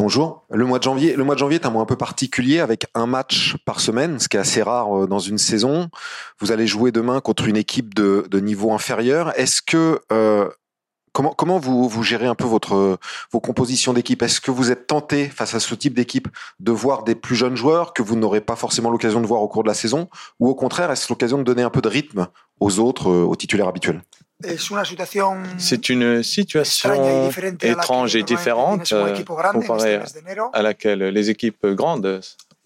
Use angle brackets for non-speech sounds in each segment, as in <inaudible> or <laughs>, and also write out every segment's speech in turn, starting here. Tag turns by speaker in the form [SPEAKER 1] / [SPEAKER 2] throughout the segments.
[SPEAKER 1] Bonjour. Le mois de janvier, le mois de janvier est un mois un peu particulier avec un match par semaine, ce qui est assez rare euh, dans une saison. Vous allez jouer demain contre une équipe de, niveau inférieur. Est-ce que euh, comment comment vous vous gérez un peu votre vos compositions d'équipe? Est-ce que vous êtes tenté face à ce type d'équipe de voir des plus jeunes joueurs que vous n'aurez pas forcément l'occasion de voir au cours de la saison, ou au contraire est-ce l'occasion de donner un peu de rythme aux autres, euh, aux titulaires habituels?
[SPEAKER 2] C'est une situation étrange et différente euh, comparée à laquelle les équipes grandes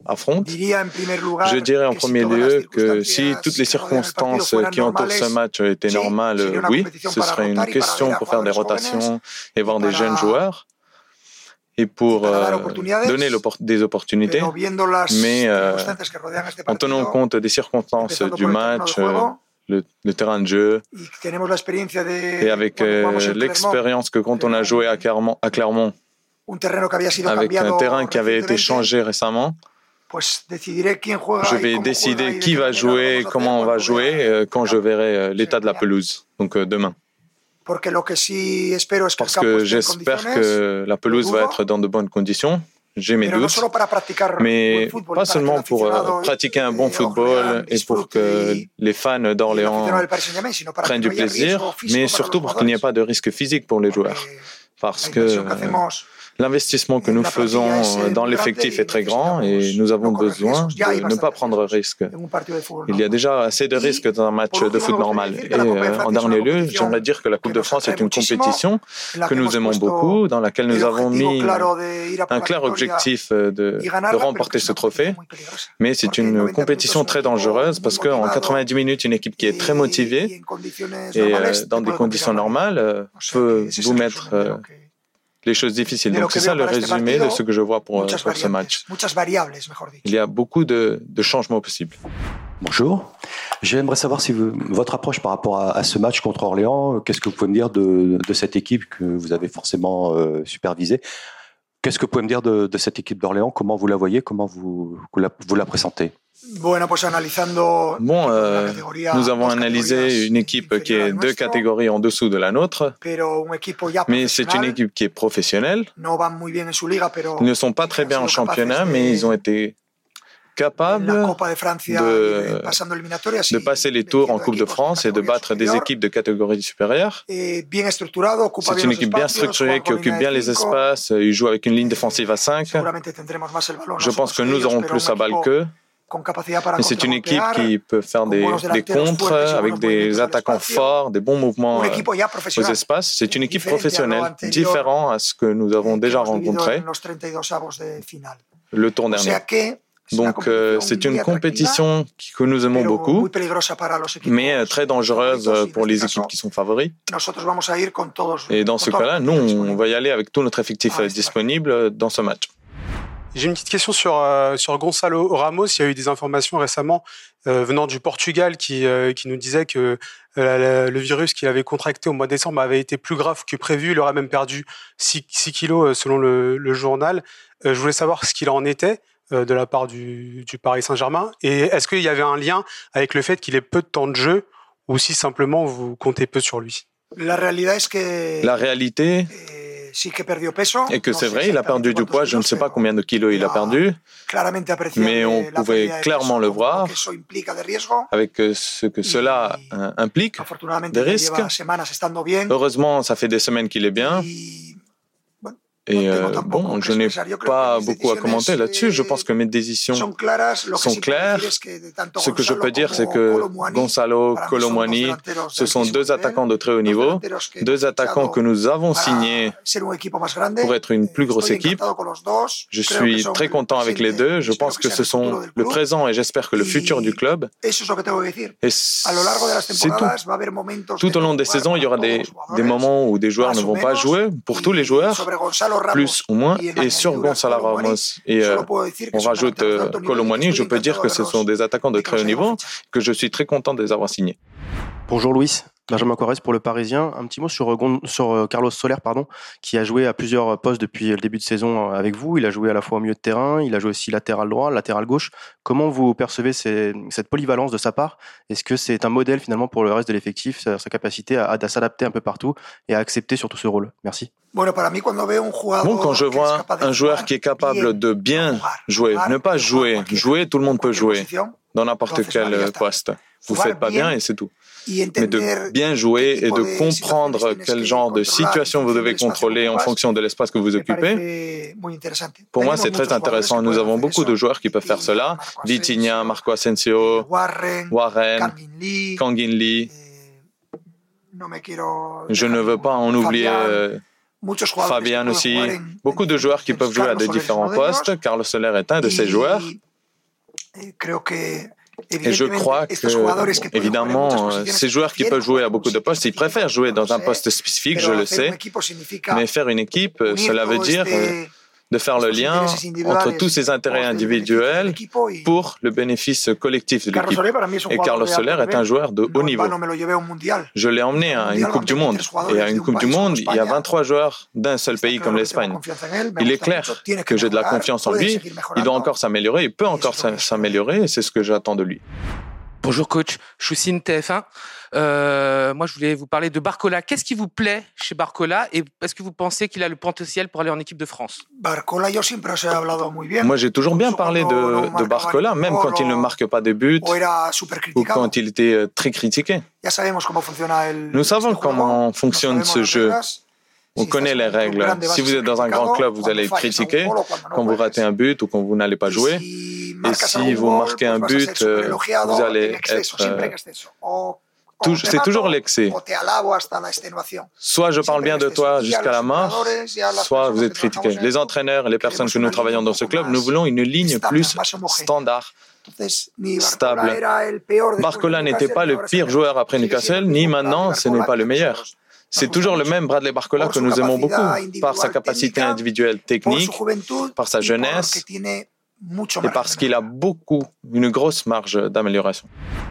[SPEAKER 2] affrontent. Je dirais en premier lieu que si toutes les circonstances qui entourent ce match étaient normales, oui, ce serait une question pour faire des rotations et voir des jeunes joueurs et pour euh, donner des opportunités. Mais euh, en tenant compte des circonstances du match, le, terrain de jeu. Et avec euh, l'expérience que quand on a joué à Clermont, à Clermont avec un terrain qui avait été changé récemment, je vais décider qui va jouer, comment on va jouer euh, quand je verrai euh, l'état de la pelouse, donc demain. Parce que j'espère que la pelouse va être dans de bonnes conditions j'ai mes doutes, mais pas seulement pour euh, pratiquer un bon football et pour que les fans d'Orléans prennent du plaisir, mais surtout pour qu'il n'y ait pas de risque physique pour les joueurs. Parce que L'investissement que nous faisons dans l'effectif est très grand et nous avons besoin de ne pas prendre de risques. Il y a déjà assez de risques dans un match de foot normal. Et euh, en dernier lieu, j'aimerais dire que la Coupe de France est une compétition que nous aimons beaucoup, dans laquelle nous avons mis un clair objectif de, de remporter ce trophée. Mais c'est une compétition très dangereuse parce qu'en 90 minutes, une équipe qui est très motivée et euh, dans des conditions normales euh, peut vous mettre les choses difficiles. Donc c'est ça le résumé de ce que je vois pour, pour ce match. Il y a beaucoup de, de changements possibles.
[SPEAKER 3] Bonjour. J'aimerais savoir si vous, votre approche par rapport à, ce match contre Orléans, qu'est-ce que vous pouvez me dire de, de cette équipe que vous avez forcément euh, supervisée? Qu'est-ce que vous pouvez me dire de, de cette équipe d'Orléans? Comment vous la voyez? Comment vous, vous, la, vous la présentez
[SPEAKER 2] Bon, euh, nous avons analysé une équipe qui est deux catégories en dessous de la nôtre, mais c'est une équipe qui est professionnelle. Ils ne sont pas très bien en championnat, mais ils ont été capables de, de, passer les tours en Coupe de France et de battre des équipes de catégorie supérieure. C'est une équipe bien structurée qui occupe bien les espaces. Ils jouent avec une ligne défensive à 5. Je pense que nous aurons plus à balle qu'eux. Mais c'est une équipe qui peut faire des, des contres avec des attaquants forts, des bons mouvements aux espaces. C'est une équipe professionnelle, différente à ce que nous avons déjà rencontré le tour dernier. Donc euh, c'est une compétition que nous aimons beaucoup, mais euh, très dangereuse pour les équipes qui sont favoris. Et dans ce cas-là, nous, on va y aller avec tout notre effectif disponible dans ce match.
[SPEAKER 4] J'ai une petite question sur, euh, sur Gonzalo Ramos. Il y a eu des informations récemment euh, venant du Portugal qui, euh, qui nous disaient que le virus qu'il avait contracté au mois de décembre avait été plus grave que prévu. Il aurait même perdu 6, 6 kilos selon le, le journal. je voulais savoir ce qu'il en était de la part du, du Paris Saint-Germain. Et est-ce qu'il y avait un lien avec le fait qu'il ait peu de temps de jeu ou si simplement vous comptez peu sur lui?
[SPEAKER 2] La réalité, La réalité et que c'est vrai, il a perdu du poids, je ne sais pas combien de kilos il a perdu, mais on pouvait clairement le voir avec euh, ce que cela euh, implique, des risques. Heureusement, ça fait des semaines qu'il est bien. Et euh, bon, je n'ai pas beaucoup à commenter là-dessus. Je pense que mes décisions sont claires. Ce que je peux dire, c'est que Gonzalo Colomwani, ce sont deux attaquants de très haut niveau, deux attaquants que nous avons signés pour être une plus grosse équipe. Je suis très content avec les deux. Je pense que ce sont le présent et j'espère que le futur du club. Et c'est tout. Tout au long des saisons, il y aura des, des moments où des joueurs ne vont pas jouer. Pour tous les joueurs, plus ou moins. Et sur Gonzalo Ramos et euh, on rajoute euh, Colomani, je peux dire que ce sont des attaquants de très haut niveau, que je suis très content de les avoir signés.
[SPEAKER 3] Bonjour Louis.
[SPEAKER 5] Benjamin Correz pour le Parisien. Un petit mot sur, euh, sur euh, Carlos Soler, pardon, qui a joué à plusieurs postes depuis le début de saison euh, avec vous. Il a joué à la fois au milieu de terrain, il a joué aussi latéral droit, latéral gauche. Comment vous percevez cette polyvalence de sa part? Est-ce que c'est un modèle finalement pour le reste de l'effectif, sa, capacité à, s'adapter un peu partout et à accepter surtout ce rôle? Merci.
[SPEAKER 2] Bon, quand je vois un joueur qui est capable de bien jouer, ne pas jouer, jouer, tout le monde peut jouer dans n'importe quel poste. Vous faites pas bien et c'est tout mais de bien jouer et de comprendre quel genre de situation vous devez contrôler en fonction de l'espace que vous occupez. Pour moi, c'est très intéressant. Nous avons beaucoup de joueurs qui peuvent faire cela. Vitinha, Marco Asensio, Warren, Kangin Lee. Je ne veux pas en oublier euh, Fabian aussi. Beaucoup de joueurs qui peuvent jouer à des différents postes. Carlos Soler est un de ces joueurs. Et je crois que, évidemment, ces joueurs qui peuvent jouer à beaucoup de postes, ils préfèrent jouer dans un poste spécifique, je le sais. Mais faire une équipe, cela veut dire de faire le lien entre tous ces intérêts individuels pour le bénéfice collectif de l'équipe. Et Carlos Soler est un joueur de haut niveau. Je l'ai emmené à une Coupe du Monde. Et à une Coupe du Monde, il y a 23 joueurs d'un seul pays comme l'Espagne. Il est clair que j'ai de la confiance en lui. Il doit encore s'améliorer. Il peut encore s'améliorer. Et c'est ce que j'attends de lui.
[SPEAKER 6] Bonjour coach, Choussine TF1. Euh, moi, je voulais vous parler de Barcola. Qu'est-ce qui vous plaît chez Barcola et est-ce que vous pensez qu'il a le potentiel pour aller en équipe de France?
[SPEAKER 2] Moi, j'ai toujours bien parlé de, de, Barcola, même quand il ne marque pas de buts ou quand il était euh, très critiqué. Nous savons comment fonctionne ce jeu. On connaît les règles. Si vous êtes dans un grand club, vous allez être critiqué quand vous ratez un but ou quand vous n'allez pas jouer. Et si vous marquez un but, euh, vous allez être... Euh, c'est toujours l'excès. Soit je parle bien de toi jusqu'à la mort, soit vous êtes critiqué. Les entraîneurs les personnes que nous travaillons dans ce club, nous voulons une ligne plus standard, stable. Barcola n'était pas le pire joueur après Newcastle, ni maintenant ce n'est pas le meilleur. C'est toujours le même Bradley Barcola que nous aimons beaucoup, par sa capacité individuelle technique, par sa jeunesse, et parce qu'il a beaucoup, une grosse marge d'amélioration.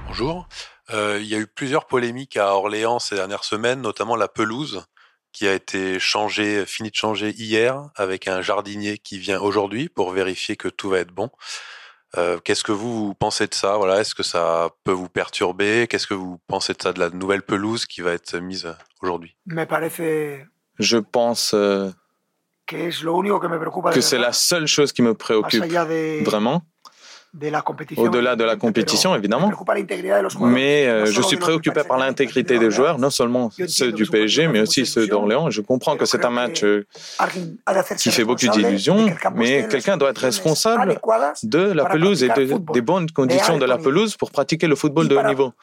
[SPEAKER 7] Bonjour. Euh, il y a eu plusieurs polémiques à Orléans ces dernières semaines, notamment la pelouse qui a été changée, fini de changer hier avec un jardinier qui vient aujourd'hui pour vérifier que tout va être bon. Euh, Qu'est-ce que vous, pensez de ça? Voilà, est-ce que ça peut vous perturber? Qu'est-ce que vous pensez de ça, de la nouvelle pelouse qui va être mise aujourd'hui?
[SPEAKER 2] Je pense euh, que c'est la seule chose qui me préoccupe vraiment. Au-delà de la compétition, évidemment. Mais euh, je suis préoccupé par l'intégrité des joueurs, non seulement ceux du PSG, mais aussi ceux d'Orléans. Je comprends que c'est un match euh, qui fait beaucoup d'illusions, mais quelqu'un doit être responsable de la pelouse et des bonnes conditions de la pelouse pour pratiquer le football de haut niveau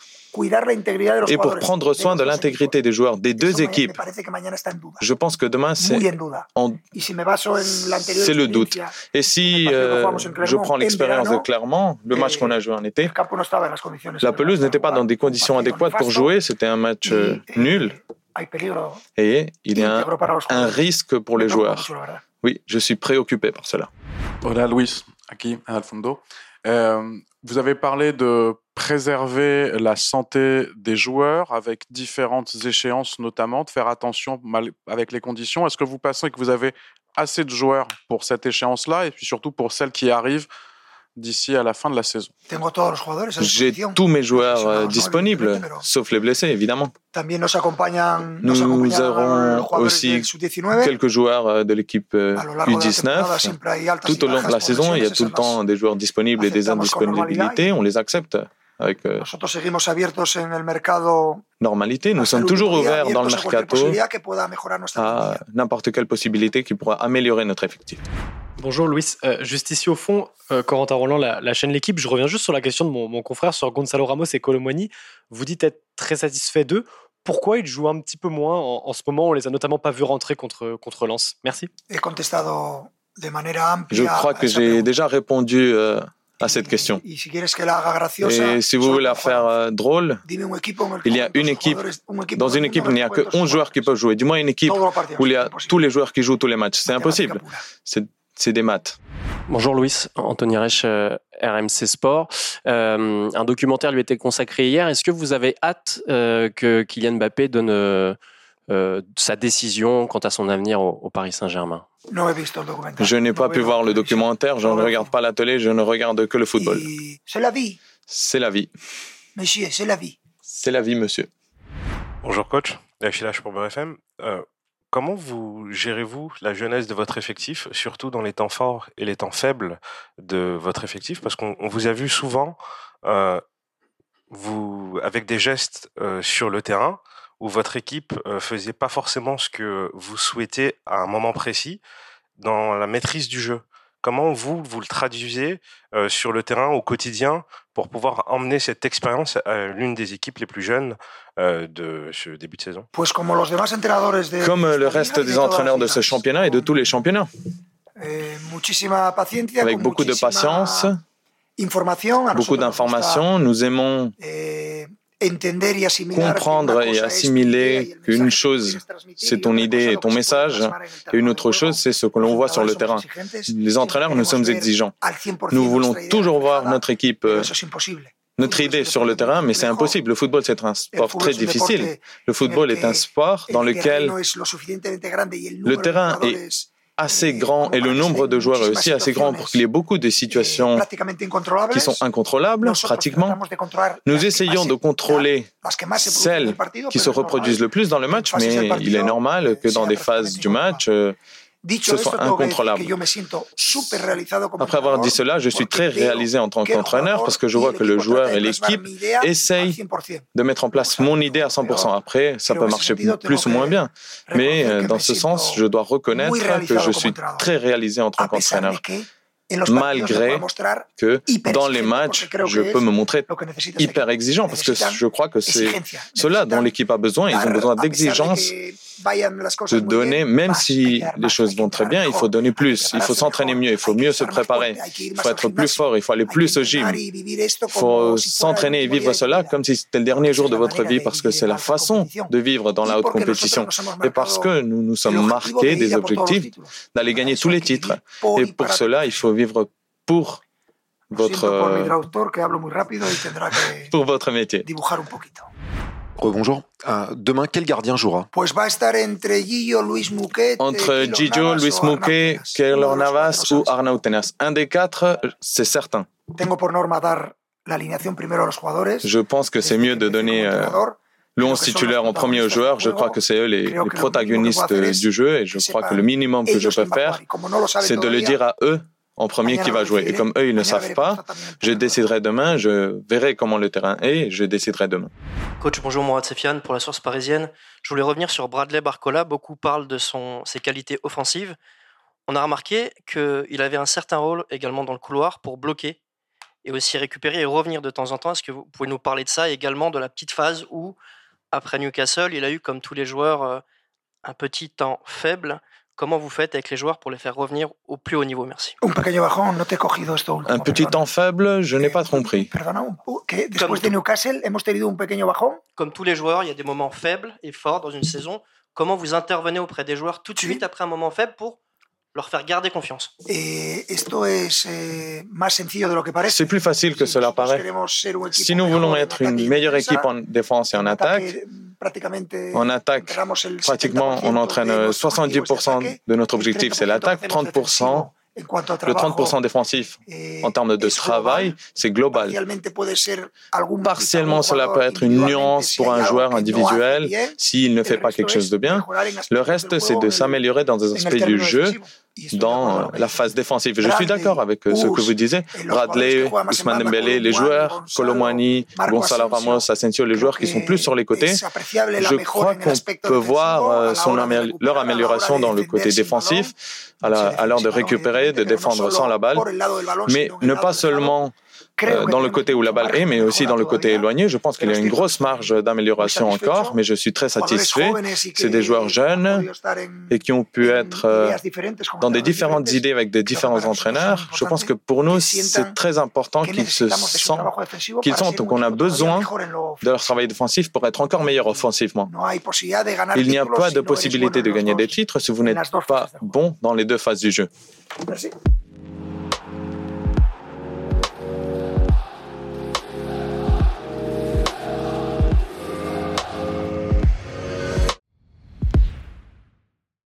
[SPEAKER 2] et pour prendre soin de l'intégrité des joueurs des deux équipes. Je pense que demain, c'est le doute. Et si euh, je prends l'expérience de Clermont, le match qu'on a joué en été, la pelouse n'était pas dans des conditions adéquates pour jouer, c'était un match euh, nul. Et il y a un, risque pour les joueurs. Oui, je suis préoccupé par cela.
[SPEAKER 8] Hola Luis, aquí al fondo. Euh, vous avez parlé de préserver la santé des joueurs avec différentes échéances notamment, de faire attention avec les conditions. Est-ce que vous pensez que vous avez assez de joueurs pour cette échéance-là et puis surtout pour celle qui arrive d'ici à la fin de la saison
[SPEAKER 2] J'ai tous mes joueurs euh, disponibles, sauf les blessés, évidemment. Nous aurons aussi quelques joueurs euh, de l'équipe U19. Euh, tout au long de la saison, il y a tout le temps des joueurs disponibles et des indisponibilités. On les accepte avec normalité. Nous sommes toujours ouverts dans le mercato à n'importe quelle possibilité qui pourra améliorer notre effectif.
[SPEAKER 9] Bonjour Louis, euh, juste ici au fond, euh, Corentin Roland, la, chaîne L'équipe, je reviens juste sur la question de mon, confrère sur Gonzalo Ramos et Colomwani. Vous dites être très satisfait d'eux. Pourquoi ils jouent un petit peu moins en, ce moment? On les a notamment pas vus rentrer contre, contre Lens. Merci.
[SPEAKER 2] Je crois que j'ai déjà répondu euh, à cette question. Et si vous voulez la faire euh, drôle, il y a une équipe, dans une équipe, il n'y a que 11 joueurs qui peuvent jouer. Du moins une équipe où il y a tous les joueurs qui jouent tous les matchs. C'est impossible. C'est des maths.
[SPEAKER 10] Bonjour Louis, Anthony Reich, euh, RMC Sport. Euh, un documentaire lui était consacré hier. Est-ce que vous avez hâte euh, que Kylian Mbappé donne sa décision quant à son avenir au, Paris Saint-Germain?
[SPEAKER 2] Je n'ai pas pu voir le documentaire, je ne regarde pas la télé, je ne regarde que le football.
[SPEAKER 11] C'est la vie.
[SPEAKER 2] C'est la vie.
[SPEAKER 11] Monsieur, c'est la vie.
[SPEAKER 2] C'est la vie, monsieur.
[SPEAKER 12] Bonjour coach, pour BFM. Comment vous gérez-vous la jeunesse de votre effectif, surtout dans les temps forts et les temps faibles de votre effectif? Parce qu'on vous a vu souvent euh, avec des gestes euh, sur le terrain où votre équipe euh, faisait pas forcément ce que vous souhaitez à un moment précis dans la maîtrise du jeu. Comment vous, vous le traduisez euh, sur le terrain au quotidien pour pouvoir emmener cette expérience à l'une des équipes les plus jeunes euh, de ce début de saison?
[SPEAKER 2] Comme le reste des entraîneurs de ce championnat et de tous les championnats.
[SPEAKER 11] Eh,
[SPEAKER 2] Avec beaucoup de patience, beaucoup d'informations, nous aimons
[SPEAKER 11] eh,
[SPEAKER 2] comprendre et assimiler qu'une chose, c'est ton idée et ton message, et une autre chose, c'est ce que l'on voit sur le terrain. Les entraîneurs, nous sommes exigeants. Nous voulons toujours voir notre équipe euh, notre idée sur le terrain, mais c'est impossible. Le football, c'est un sport très difficile. Le football est un sport dans lequel le terrain est assez grand et le nombre de joueurs est aussi assez grand pour qu'il y ait beaucoup de situations qui sont incontrôlables, pratiquement. Nous essayons de contrôler celles qui se reproduisent le plus dans le match, mais il est normal que dans des phases du match, ce soit incontrôlable. Après avoir dit cela, je suis très réalisé en tant qu'entraîneur parce que je vois que le joueur et l'équipe essayent de mettre en place mon idée à 100%. Après, ça peut marcher plus ou moins bien. Mais dans ce sens, je dois reconnaître que je suis très réalisé en tant qu'entraîneur malgré que dans les matchs, je peux me montrer hyper exigeant parce que je crois que c'est cela dont l'équipe a besoin. Ils ont besoin d'exigence, de donner, même si les choses vont très bien, il faut donner plus, il faut s'entraîner mieux, il faut mieux se préparer, il faut être plus fort, il faut aller plus au gym, il faut s'entraîner et vivre cela comme si c'était le dernier jour de votre vie parce que c'est la façon de vivre dans la haute compétition. et parce que nous nous sommes marqués des objectifs d'aller gagner tous les titres. Et pour cela, il faut vivre pour votre, <laughs> pour votre métier.
[SPEAKER 1] Rebonjour. Euh, demain, quel gardien jouera?
[SPEAKER 2] Entre Gillo, Luis Mouquet, Keylor Navas ou Arnaud Tenas. Un des quatre, c'est certain. Je pense que c'est mieux de donner euh, le 11 titulaire en premier aux joueurs. Je crois que c'est eux les, les protagonistes du jeu et je crois que le minimum que je peux faire, c'est de le dire à eux en premier qui va jouer. Et comme eux, ils ne savent pas, je déciderai demain, je verrai comment le terrain est, et je déciderai demain.
[SPEAKER 13] Coach, bonjour, Mourad Sefiane pour la source parisienne. Je voulais revenir sur Bradley Barcola. Beaucoup parlent de son, ses qualités offensives. On a remarqué qu'il avait un certain rôle également dans le couloir pour bloquer et aussi récupérer et revenir de temps en temps. Est-ce que vous pouvez nous parler de ça également, de la petite phase où, après Newcastle, il a eu, comme tous les joueurs, euh, un petit temps faible? Comment vous faites avec les joueurs pour les faire revenir au plus haut niveau? Merci.
[SPEAKER 2] Un petit temps faible, je n'ai pas compris.
[SPEAKER 13] Comme tous les joueurs, il y a des moments faibles et forts dans une saison. Comment vous intervenez auprès des joueurs tout de suite après un moment faible pour leur faire garder confiance?
[SPEAKER 11] Eh,
[SPEAKER 2] C'est plus facile que cela paraît. Si nous voulons être une meilleure équipe en défense et en attaque, en attaque, pratiquement, on entraîne 70% de notre objectif, c'est l'attaque, 30% le 30% défensif. en termes de travail, c'est global. Partiellement, cela peut être une nuance pour un joueur individuel s'il ne fait pas quelque chose de bien. Le reste, c'est de s'améliorer dans des aspects du jeu dans la phase défensive. Je suis d'accord avec euh, ce que vous disiez. Bradley, Ousmane Dembélé, les joueurs, Colomani, Gonzalo Ramos, Asensio, les joueurs qui sont plus sur les côtés. Je crois qu'on peut voir euh, leur amélioration dans le côté défensif à l'heure de récupérer, de défendre sans la balle, mais ne pas seulement euh, dans le côté où la balle est, mais aussi dans le côté éloigné. Je pense qu'il y a une grosse marge d'amélioration encore, mais je suis très satisfait. C'est des joueurs jeunes et qui ont pu être euh, dans des différentes idées avec des différents entraîneurs. Je pense que pour nous, c'est très important qu'ils se sentent, qu'ils sentent qu'on a besoin de leur travail défensif pour être encore meilleur offensivement. Il n'y a pas de possibilité de gagner des titres si vous n'êtes pas bon dans les deux phases du jeu.